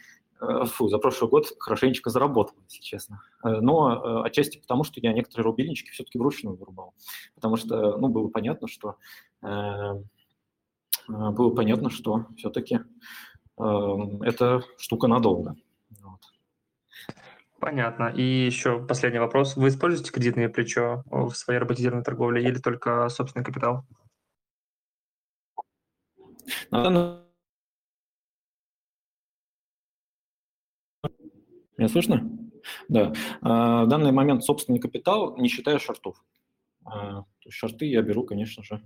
фу, за прошлый год хорошенечко заработал, если честно. Э, но э, отчасти потому, что я некоторые рубильнички все-таки вручную вырубал. Потому что, ну, было понятно, что было понятно, что все-таки это штука надолго. Вот. Понятно. И еще последний вопрос. Вы используете кредитное плечо в своей роботизированной торговле или только собственный капитал? На Меня слышно? Да. А, в данный момент собственный капитал, не считая шортов. А, шорты я беру, конечно же,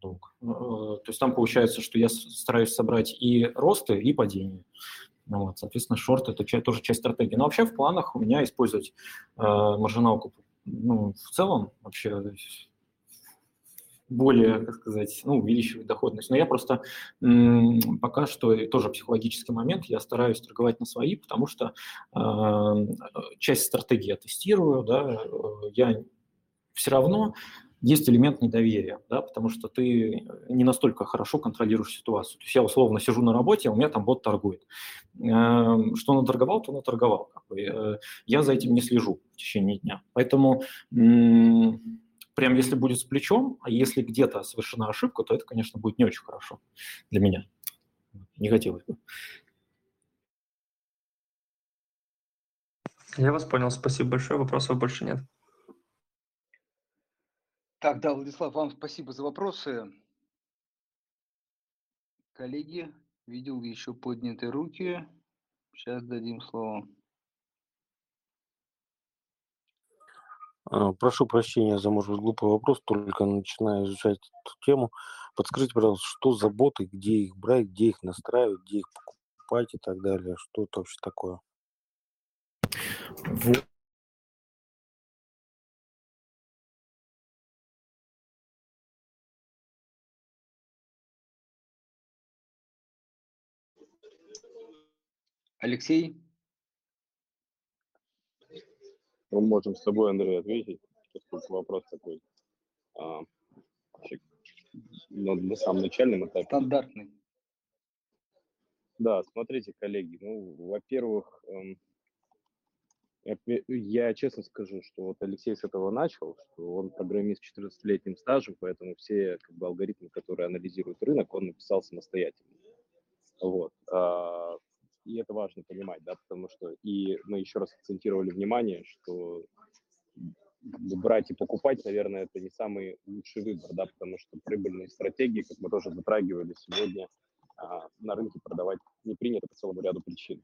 долг. А, то есть там получается, что я стараюсь собрать и росты, и падения. Ну вот, соответственно, шорт – это тоже часть стратегии. Но вообще в планах у меня использовать маржиналку ну, в целом вообще более, как сказать, ну, увеличивать доходность. Но я просто м, пока что тоже психологический момент, я стараюсь торговать на свои, потому что э, часть стратегии я тестирую, да, я все равно есть элемент недоверия, да, потому что ты не настолько хорошо контролируешь ситуацию. То есть я условно сижу на работе, а у меня там бот торгует. Что наторговал, то наторговал. Как бы. Э, я за этим не слежу в течение дня. Поэтому прям если будет с плечом, а если где-то совершена ошибка, то это, конечно, будет не очень хорошо для меня. Не хотелось бы. Я вас понял, спасибо большое, вопросов больше нет. Так, да, Владислав, вам спасибо за вопросы. Коллеги, видел еще поднятые руки. Сейчас дадим слово. Прошу прощения за, может быть, глупый вопрос, только начинаю изучать эту тему. Подскажите, пожалуйста, что за боты, где их брать, где их настраивать, где их покупать и так далее? Что это вообще такое? Алексей? Мы можем с тобой, Андрей, ответить, поскольку вопрос такой а, на, на самом начальном этапе. Стандартный. Да, смотрите, коллеги, ну, во-первых, эм, я, я честно скажу, что вот Алексей с этого начал, что он программист с 14-летним стажем, поэтому все как бы, алгоритмы, которые анализируют рынок, он написал самостоятельно. Вот. А, и это важно понимать, да, потому что и мы еще раз акцентировали внимание, что брать и покупать, наверное, это не самый лучший выбор, да, потому что прибыльные стратегии, как мы тоже затрагивали сегодня, а, на рынке продавать не принято по целому ряду причин.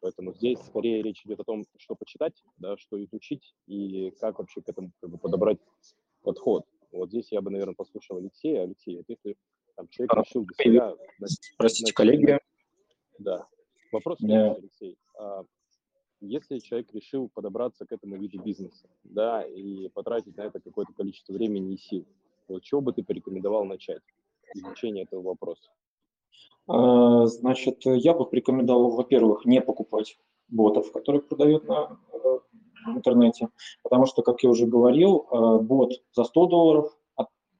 Поэтому здесь скорее речь идет о том, что почитать, да, что изучить и как вообще к этому как бы, подобрать подход. Вот здесь я бы, наверное, послушал Алексея. Алексей, вот если там, человек а, решил для себя... Простите, коллеги. Да. Вопрос следующий, Алексей. А, если человек решил подобраться к этому виду бизнеса, да, и потратить на это какое-то количество времени и сил, вот чего бы ты порекомендовал начать изучение этого вопроса? А, значит, я бы порекомендовал, во-первых, не покупать ботов, которые продают на э, интернете, потому что, как я уже говорил, э, бот за 100 долларов,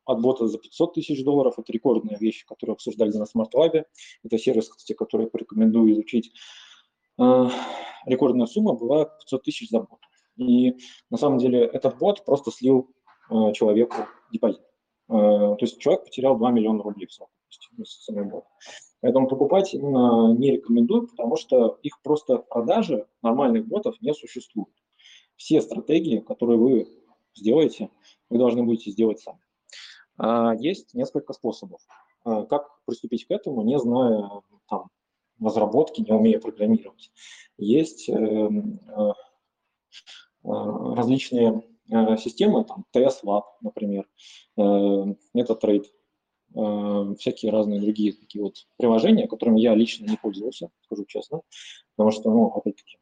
от, от бота за 500 тысяч долларов – это рекордные вещи, которые обсуждали на Smart Lab. Это сервис, кстати, который я порекомендую изучить. Э, рекордная сумма была 500 тысяч за бот. И на самом деле этот бот просто слил человеку депозит. То есть человек потерял 2 миллиона рублей в самый бот. Поэтому покупать именно не рекомендую, потому что их просто в продаже нормальных ботов не существует. Все стратегии, которые вы сделаете, вы должны будете сделать сами. А есть несколько способов. А как приступить к этому, не зная там, разработки, не умея программировать. Есть э, э, различные э, системы, там, TS например, э, MetaTrade, Э, всякие разные другие такие вот приложения, которыми я лично не пользовался, скажу честно, потому что, ну, опять-таки,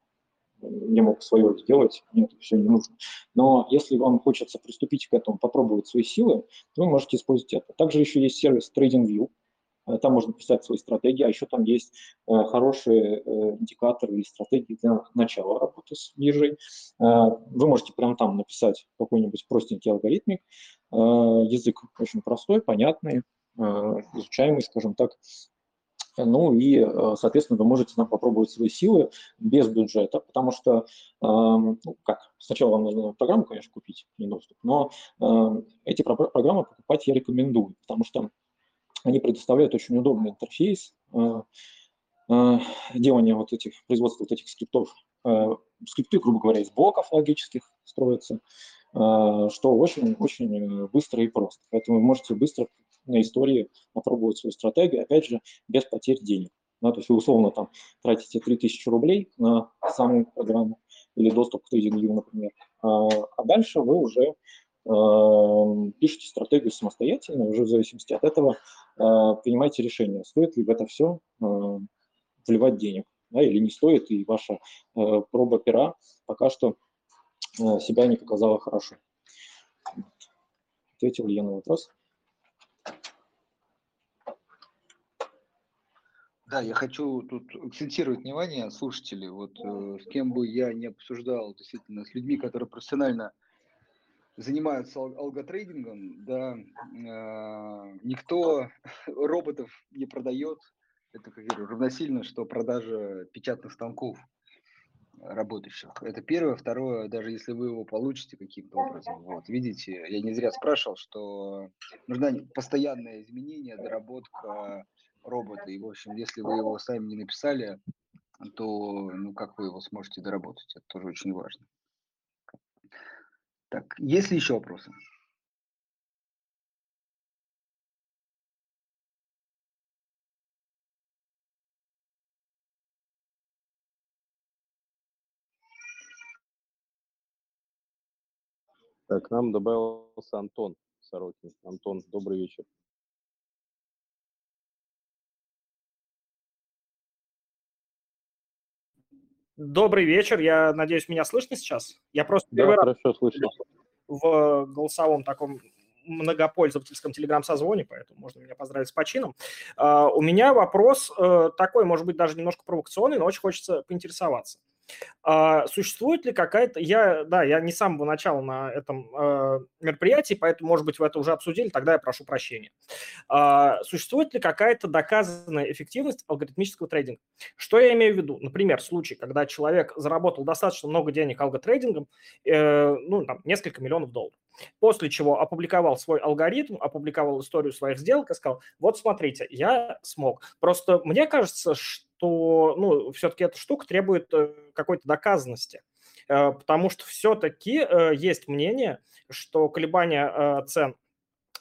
я мог свое сделать, мне это все не нужно. Но если вам хочется приступить к этому, попробовать свои силы, то вы можете использовать это. Также еще есть сервис TradingView, э, там можно писать свои стратегии, а еще там есть э, хорошие индикаторы и стратегии для начала работы с биржей. Вы можете прямо там написать какой-нибудь простенький алгоритмик. Язык очень простой, понятный, Э, изучаемый, скажем так. Ну и, э, соответственно, вы можете там попробовать свои силы без бюджета, потому что, эм, ну, как, сначала вам нужно программу, конечно, купить, не доступ, но эм, эти программы покупать я рекомендую, потому что они предоставляют очень удобный интерфейс э, делания вот этих, производства вот этих скриптов. Скрипты, грубо говоря, из блоков логических строятся, что очень-очень быстро и просто. Поэтому вы можете быстро на истории попробовать свою стратегию, опять же, без потерь денег. Да, то есть вы условно там тратите 3000 рублей на саму программу или доступ к TradingView, например, а, а дальше вы уже э, пишете стратегию самостоятельно, уже в зависимости от этого э, принимаете решение, стоит ли в это все вливать денег да, или не стоит, и ваша проба пера пока что себя не показала хорошо. Ответил я на вопрос? Да, я хочу тут акцентировать внимание слушателей. Вот э, с кем бы я не обсуждал, действительно, с людьми, которые профессионально занимаются ал- алготрейдингом, да, э, никто роботов не продает. Это, как я говорю, равносильно, что продажа печатных станков работающих. Это первое. Второе, даже если вы его получите каким-то образом, вот, видите, я не зря спрашивал, что нужна постоянное изменение, доработка робота. И, в общем, если вы его сами не написали, то ну, как вы его сможете доработать? Это тоже очень важно. Так, есть ли еще вопросы? Так, к нам добавился Антон Сорокин. Антон, добрый вечер. Добрый вечер. Я надеюсь, меня слышно сейчас? Я просто да, первый хорошо раз слышно. в голосовом таком многопользовательском телеграм-созвоне, поэтому можно меня поздравить с почином. Uh, у меня вопрос uh, такой, может быть, даже немножко провокационный, но очень хочется поинтересоваться. А, существует ли какая-то... Я, да, я не с самого начала на этом э, мероприятии, поэтому, может быть, вы это уже обсудили, тогда я прошу прощения. А, существует ли какая-то доказанная эффективность алгоритмического трейдинга? Что я имею в виду? Например, случай, когда человек заработал достаточно много денег алготрейдингом, э, ну, там, несколько миллионов долларов. После чего опубликовал свой алгоритм, опубликовал историю своих сделок и сказал, вот смотрите, я смог. Просто мне кажется, что ну, все-таки эта штука требует э, какой-то доказанности. Э, потому что все-таки э, есть мнение, что колебания цен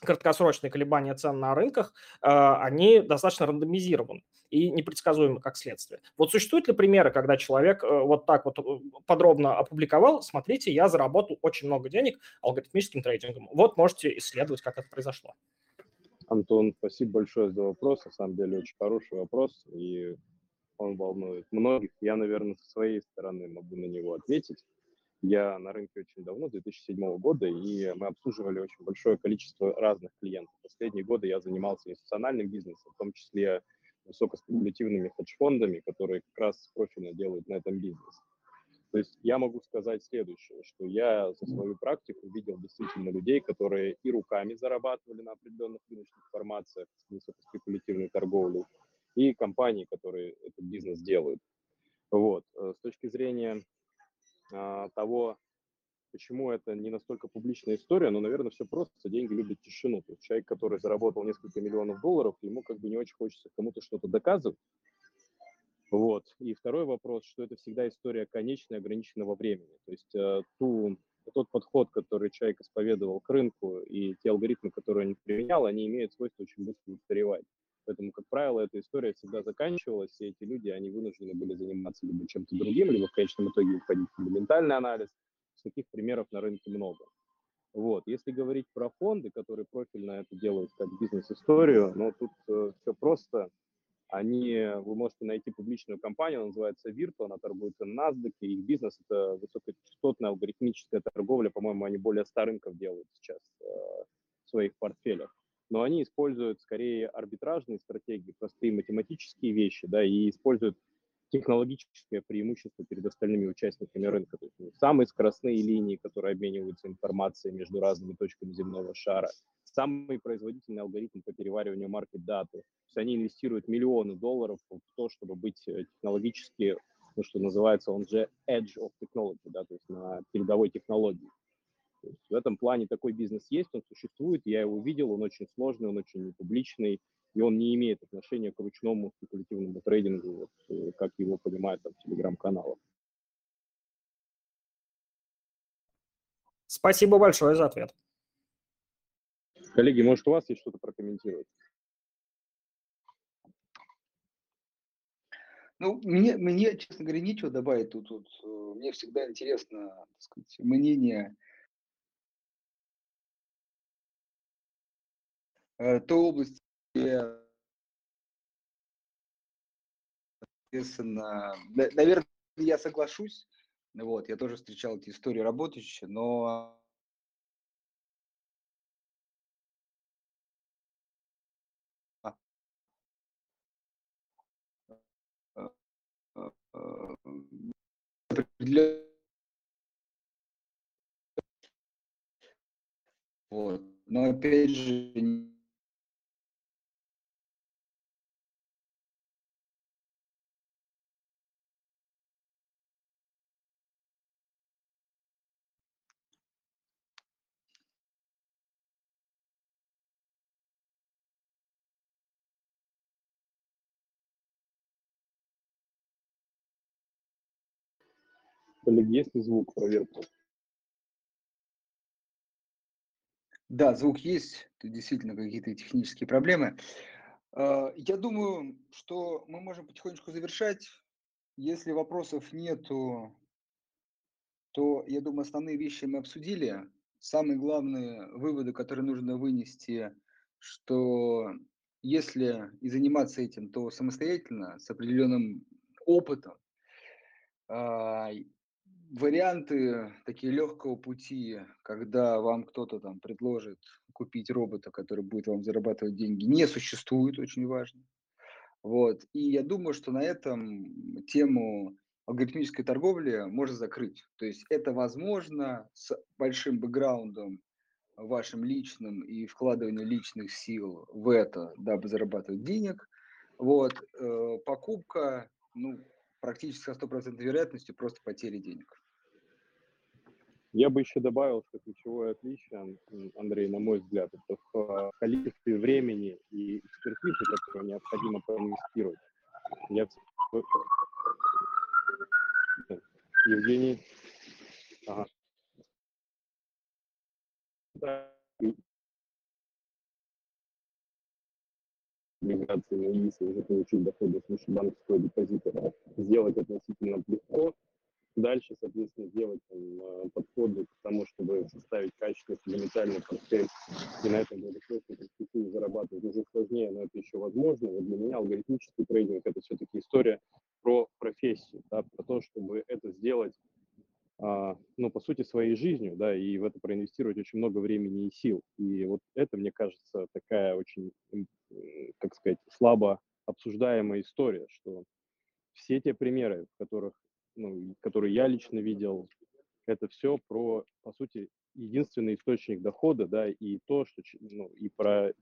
краткосрочные колебания цен на рынках, они достаточно рандомизированы и непредсказуемы как следствие. Вот существуют ли примеры, когда человек вот так вот подробно опубликовал, смотрите, я заработал очень много денег алгоритмическим трейдингом. Вот можете исследовать, как это произошло. Антон, спасибо большое за вопрос. На самом деле очень хороший вопрос, и он волнует многих. Я, наверное, со своей стороны могу на него ответить. Я на рынке очень давно, 2007 года, и мы обслуживали очень большое количество разных клиентов. Последние годы я занимался институциональным бизнесом, в том числе высокоспекулятивными хедж-фондами, которые как раз профильно делают на этом бизнес. То есть я могу сказать следующее, что я за свою практику видел действительно людей, которые и руками зарабатывали на определенных рыночных формациях с высокоспекулятивной торговлей, и компании, которые этот бизнес делают. Вот. Э, с точки зрения а, того, почему это не настолько публичная история, но, наверное, все просто. Деньги любят тишину. То есть человек, который заработал несколько миллионов долларов, ему как бы не очень хочется кому-то что-то доказывать. Вот. И второй вопрос, что это всегда история конечная, ограниченного времени. То есть э, ту, тот подход, который человек исповедовал к рынку, и те алгоритмы, которые он применял, они имеют свойство очень быстро устаревать. Поэтому, как правило, эта история всегда заканчивалась, и эти люди, они вынуждены были заниматься либо чем-то другим, либо в конечном итоге уходить в фундаментальный анализ. Таких примеров на рынке много. Вот. Если говорить про фонды, которые профильно это делают как бизнес-историю, ну, тут э, все просто они, вы можете найти публичную компанию, она называется Virtu, она торгуется на NASDAQ, и их бизнес – это высокочастотная алгоритмическая торговля, по-моему, они более 100 рынков делают сейчас э, в своих портфелях. Но они используют скорее арбитражные стратегии, простые математические вещи, да, и используют технологическое преимущество перед остальными участниками рынка. То есть самые скоростные линии, которые обмениваются информацией между разными точками земного шара, самый производительный алгоритм по перевариванию маркет-даты. То есть они инвестируют миллионы долларов в то, чтобы быть э, технологически, ну, что называется, он же edge of technology, да, то есть на передовой технологии. То есть в этом плане такой бизнес есть, он существует, я его видел, он очень сложный, он очень непубличный, и он не имеет отношения к ручному спекулятивному трейдингу, вот, э, как его понимают там телеграм-каналах. Спасибо большое за ответ. Коллеги, может, у вас есть что-то прокомментировать? Ну, мне, мне, честно говоря, нечего добавить тут. тут. Э, мне всегда интересно, так сказать, мнение э, той области, соответственно, наверное, я соглашусь. Вот, я тоже встречал эти истории работающие, но Вот. Но опять же, Коллеги, есть ли звук проверку? Да, звук есть, тут действительно какие-то технические проблемы. А, я думаю, что мы можем потихонечку завершать. Если вопросов нету, то, я думаю, основные вещи мы обсудили. Самые главные выводы, которые нужно вынести, что если и заниматься этим, то самостоятельно, с определенным опытом, а, варианты такие легкого пути, когда вам кто-то там предложит купить робота, который будет вам зарабатывать деньги, не существует, очень важно. Вот. И я думаю, что на этом тему алгоритмической торговли можно закрыть. То есть это возможно с большим бэкграундом вашим личным и вкладывание личных сил в это, дабы зарабатывать денег. Вот. Э, покупка, ну, практически со стопроцентной вероятностью просто потери денег. Я бы еще добавил, что ключевое отличие, Андрей, на мой взгляд, это в количестве времени и экспертизы, которую необходимо проинвестировать. Я... Евгений. Ага. облигации на ИИС и уже получить с помощью банковского депозита, сделать относительно легко. Дальше, соответственно, делать там, э, подходы к тому, чтобы составить качественный фундаментальный портфель и на этом долгосрочной перспективе зарабатывать уже сложнее, но это еще возможно. Вот для меня алгоритмический трейдинг – это все-таки история про профессию, да, про то, чтобы это сделать а, ну, по сути, своей жизнью, да, и в это проинвестировать очень много времени и сил. И вот это, мне кажется, такая очень, как сказать, слабо обсуждаемая история, что все те примеры, в которых, ну, которые я лично видел, это все про, по сути, единственный источник дохода, да, и то, что, ну, и про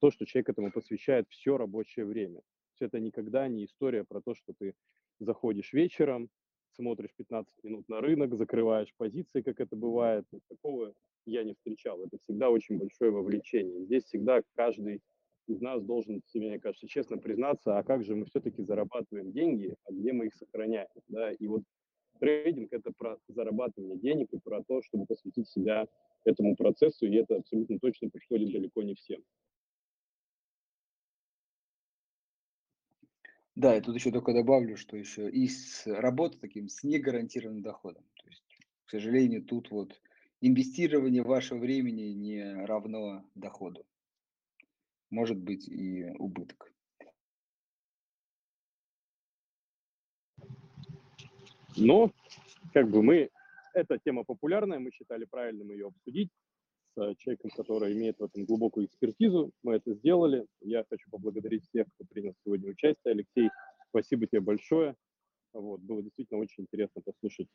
то, что человек этому посвящает все рабочее время. Все это никогда не история про то, что ты заходишь вечером, смотришь 15 минут на рынок, закрываешь позиции, как это бывает. Такого я не встречал. Это всегда очень большое вовлечение. Здесь всегда каждый из нас должен себе, мне кажется, честно признаться, а как же мы все-таки зарабатываем деньги, а где мы их сохраняем. Да? И вот трейдинг – это про зарабатывание денег и про то, чтобы посвятить себя этому процессу, и это абсолютно точно подходит далеко не всем. Да, я тут еще только добавлю, что еще и с работы таким с негарантированным доходом. То есть, к сожалению, тут вот инвестирование вашего времени не равно доходу. Может быть и убыток. Но, как бы мы, эта тема популярная, мы считали правильным ее обсудить с человеком, который имеет в этом глубокую экспертизу. Мы это сделали. Я хочу поблагодарить всех, кто принял сегодня участие. Алексей, спасибо тебе большое. Вот, было действительно очень интересно послушать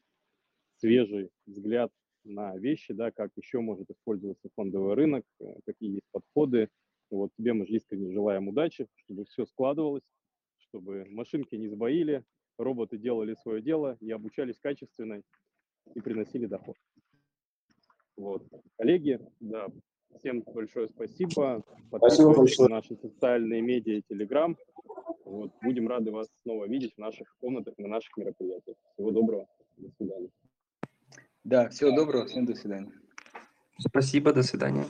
свежий взгляд на вещи, да, как еще может использоваться фондовый рынок, э, какие есть подходы. Вот тебе мы же искренне желаем удачи, чтобы все складывалось, чтобы машинки не сбоили, роботы делали свое дело и обучались качественно и приносили доход. Вот. Коллеги, да, всем большое спасибо. Подписывайтесь на наши социальные медиа и Телеграм. Вот. Будем рады вас снова видеть в наших комнатах, на наших мероприятиях. Всего доброго. До свидания. Да, всего доброго. Всем до свидания. Спасибо, до свидания.